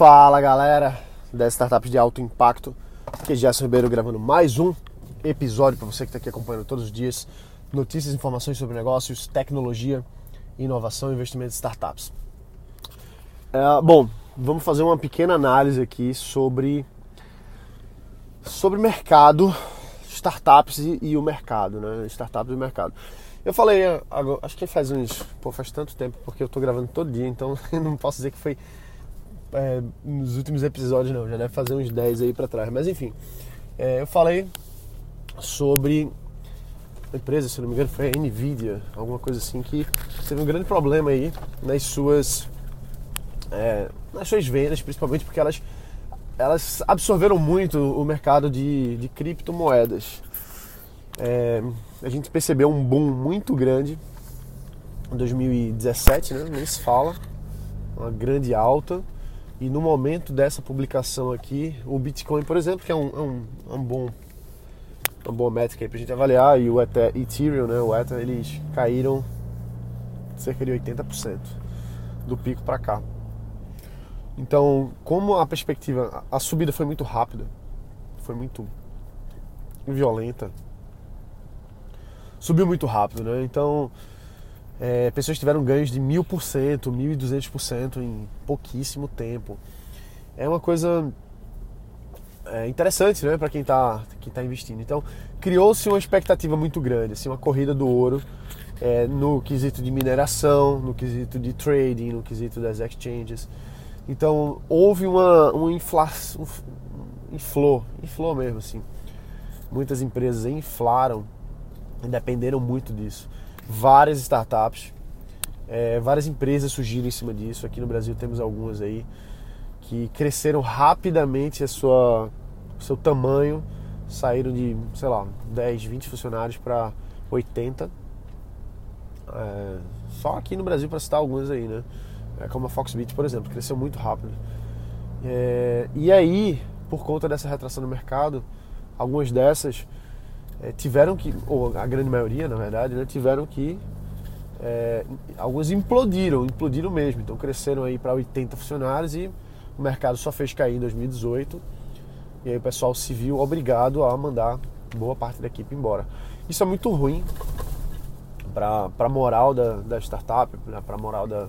Fala galera das startups de alto impacto, aqui é Gerson Ribeiro gravando mais um episódio para você que está aqui acompanhando todos os dias notícias, informações sobre negócios, tecnologia, inovação e investimento em startups. É, bom, vamos fazer uma pequena análise aqui sobre sobre mercado, startups e, e o mercado, né? Startups e o mercado. Eu falei, acho que faz uns. Pô, faz tanto tempo, porque eu tô gravando todo dia, então não posso dizer que foi é, nos últimos episódios, não. Já deve fazer uns 10 aí para trás. Mas enfim, é, eu falei sobre a empresa, se não me engano, foi a Nvidia, alguma coisa assim, que teve um grande problema aí nas suas. É, nas suas vendas, principalmente porque elas, elas absorveram muito o mercado de, de criptomoedas. É, a gente percebeu um boom muito grande em 2017, né? nem se fala, uma grande alta. E no momento dessa publicação aqui, o Bitcoin, por exemplo, que é um, é um, é um bom, uma boa métrica para a gente avaliar, e o Ethereum, né, o Ether, eles caíram cerca de 80% do pico para cá. Então, como a perspectiva, a subida foi muito rápida, foi muito violenta, subiu muito rápido, né? Então, é, pessoas tiveram ganhos de mil por cento, mil e duzentos por cento em pouquíssimo tempo. É uma coisa é, interessante, né, para quem está quem tá investindo. Então, criou-se uma expectativa muito grande, assim, uma corrida do ouro é, no quesito de mineração, no quesito de trading, no quesito das exchanges. Então, houve uma, inflação, um, inflou, inflou mesmo, assim. Muitas empresas inflaram dependeram muito disso. Várias startups, é, várias empresas surgiram em cima disso. Aqui no Brasil temos algumas aí que cresceram rapidamente a sua, o seu tamanho, saíram de, sei lá, 10, 20 funcionários para 80. É, só aqui no Brasil para citar algumas aí, né? É, como a Foxbit, por exemplo, cresceu muito rápido. É, e aí, por conta dessa retração no mercado, algumas dessas é, tiveram que, ou a grande maioria na verdade, né, tiveram que. É, alguns implodiram, implodiram mesmo. Então cresceram aí para 80 funcionários e o mercado só fez cair em 2018. E aí o pessoal se viu obrigado a mandar boa parte da equipe embora. Isso é muito ruim para a moral da, da startup, né, para a moral da,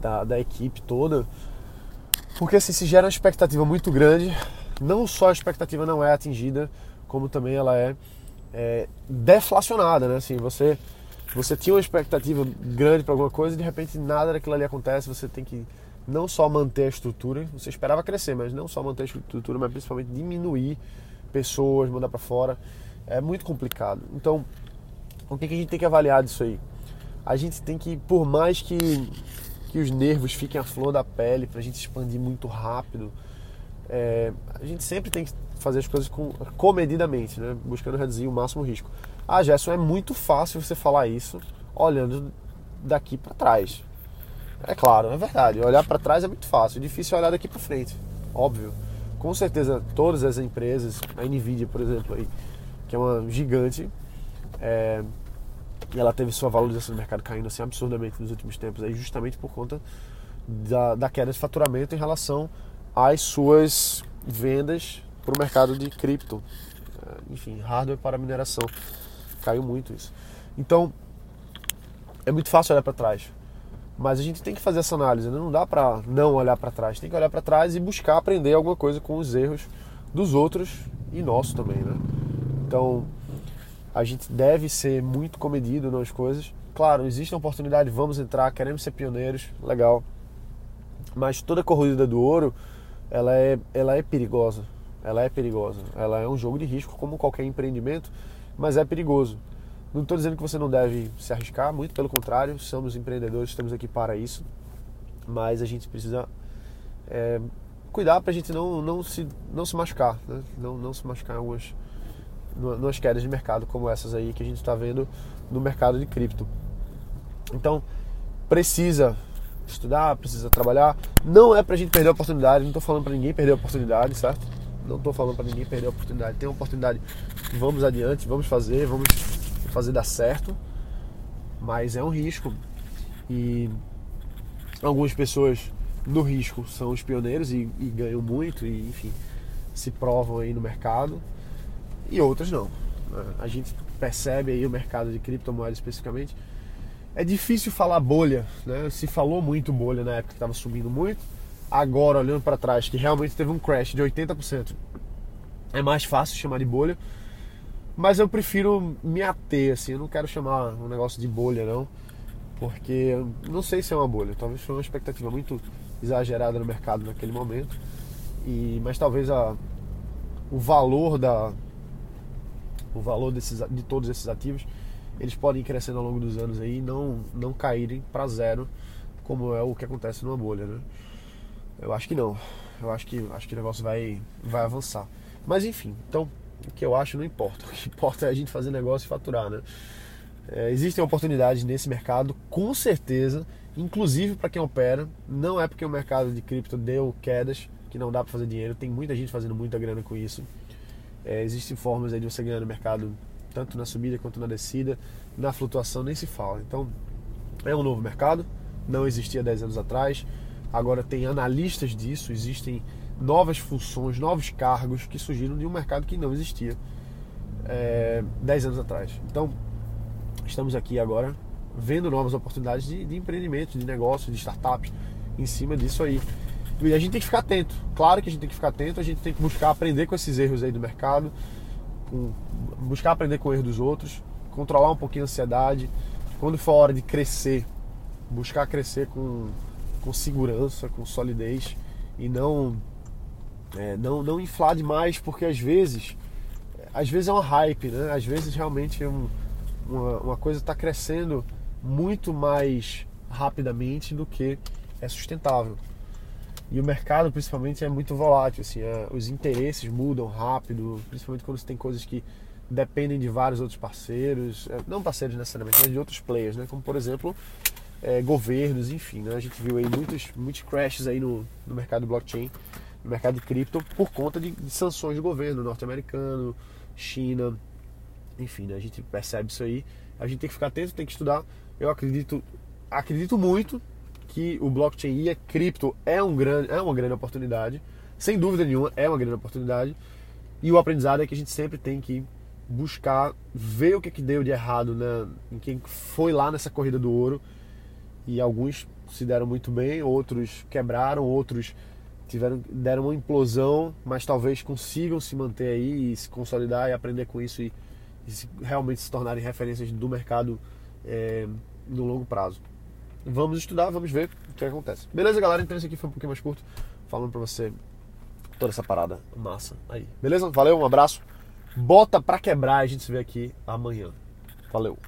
da, da, equipe toda, porque assim, se gera uma expectativa muito grande, não só a expectativa não é atingida, como também ela é é, deflacionada, né? Assim, você, você tinha uma expectativa grande para alguma coisa e de repente nada daquilo ali acontece, você tem que não só manter a estrutura, você esperava crescer, mas não só manter a estrutura, mas principalmente diminuir pessoas, mandar para fora. É muito complicado. Então, o que, que a gente tem que avaliar disso aí? A gente tem que, por mais que, que os nervos fiquem à flor da pele, para a gente expandir muito rápido, é, a gente sempre tem que fazer as coisas com, comedidamente, né? buscando reduzir o máximo risco. Ah, Gerson, é muito fácil você falar isso olhando daqui para trás. É claro, é verdade. Olhar para trás é muito fácil, difícil é olhar daqui para frente, óbvio. Com certeza, todas as empresas, a Nvidia, por exemplo, aí, que é uma gigante, é, ela teve sua valorização no mercado caindo assim absurdamente nos últimos tempos, aí justamente por conta da, da queda de faturamento em relação às suas vendas para o mercado de cripto, é, enfim, hardware para mineração. Caiu muito isso. Então, é muito fácil olhar para trás. Mas a gente tem que fazer essa análise, né? não dá para não olhar para trás. Tem que olhar para trás e buscar aprender alguma coisa com os erros dos outros e nosso também, né? Então, a gente deve ser muito comedido nas coisas. Claro, existe uma oportunidade, vamos entrar, queremos ser pioneiros, legal. Mas toda corrida do ouro, ela é, ela é perigosa ela é perigosa. Ela é um jogo de risco, como qualquer empreendimento, mas é perigoso. Não estou dizendo que você não deve se arriscar, muito pelo contrário, somos empreendedores, estamos aqui para isso, mas a gente precisa é, cuidar para a gente não, não, se, não se machucar, né? não, não se machucar em algumas nas quedas de mercado como essas aí que a gente está vendo no mercado de cripto. Então, precisa estudar, precisa trabalhar. Não é para a gente perder a oportunidade, não estou falando para ninguém perder a oportunidade, certo? Não estou falando para ninguém perder a oportunidade. Tem uma oportunidade, vamos adiante, vamos fazer, vamos fazer dar certo. Mas é um risco. E algumas pessoas no risco são os pioneiros e, e ganham muito e enfim se provam aí no mercado e outras não. A gente percebe aí o mercado de criptomoedas especificamente. É difícil falar bolha, né? Se falou muito bolha na época que estava subindo muito. Agora, olhando para trás, que realmente teve um crash de 80%, é mais fácil chamar de bolha. Mas eu prefiro me ater, assim, eu não quero chamar um negócio de bolha, não. Porque não sei se é uma bolha, talvez foi uma expectativa muito exagerada no mercado naquele momento. E, mas talvez a, o valor da o valor desses, de todos esses ativos eles podem ir crescendo ao longo dos anos aí e não, não caírem para zero como é o que acontece numa bolha, né? Eu acho que não. Eu acho que acho que o negócio vai vai avançar. Mas enfim, então o que eu acho não importa. O que importa é a gente fazer negócio e faturar, né? É, existem oportunidades nesse mercado, com certeza, inclusive para quem opera. Não é porque o mercado de cripto deu quedas que não dá para fazer dinheiro. Tem muita gente fazendo muita grana com isso. É, existem formas aí de você ganhar no mercado, tanto na subida quanto na descida. Na flutuação nem se fala. Então, é um novo mercado. Não existia 10 anos atrás. Agora tem analistas disso, existem novas funções, novos cargos que surgiram de um mercado que não existia é, 10 anos atrás. Então, estamos aqui agora vendo novas oportunidades de, de empreendimento, de negócio, de startups em cima disso aí. E a gente tem que ficar atento. Claro que a gente tem que ficar atento, a gente tem que buscar aprender com esses erros aí do mercado, com, buscar aprender com o erro dos outros, controlar um pouquinho a ansiedade. Quando for a hora de crescer, buscar crescer com, com segurança, com solidez e não, é, não não inflar demais, porque às vezes às vezes é uma hype, né? Às vezes realmente é um, uma, uma coisa está crescendo muito mais rapidamente do que é sustentável. E o mercado, principalmente, é muito volátil. Assim, é, os interesses mudam rápido, principalmente quando você tem coisas que dependem de vários outros parceiros, é, não parceiros necessariamente, mas de outros players, né? como por exemplo é, governos, enfim. Né? A gente viu aí muitos, muitos crashes aí no, no mercado blockchain, no mercado de cripto, por conta de, de sanções do governo norte-americano, China, enfim, né? a gente percebe isso aí. A gente tem que ficar atento, tem que estudar. Eu acredito, acredito muito que o blockchain e a cripto é, um grande, é uma grande oportunidade. Sem dúvida nenhuma, é uma grande oportunidade. E o aprendizado é que a gente sempre tem que buscar ver o que, que deu de errado né, em quem foi lá nessa corrida do ouro. E alguns se deram muito bem, outros quebraram, outros tiveram deram uma implosão, mas talvez consigam se manter aí e se consolidar e aprender com isso e, e se, realmente se tornarem referências do mercado é, no longo prazo vamos estudar, vamos ver o que acontece. Beleza, galera? Então esse aqui foi um pouquinho mais curto, falando pra você toda essa parada massa aí. Beleza? Valeu, um abraço. Bota pra quebrar, a gente se vê aqui amanhã. Valeu.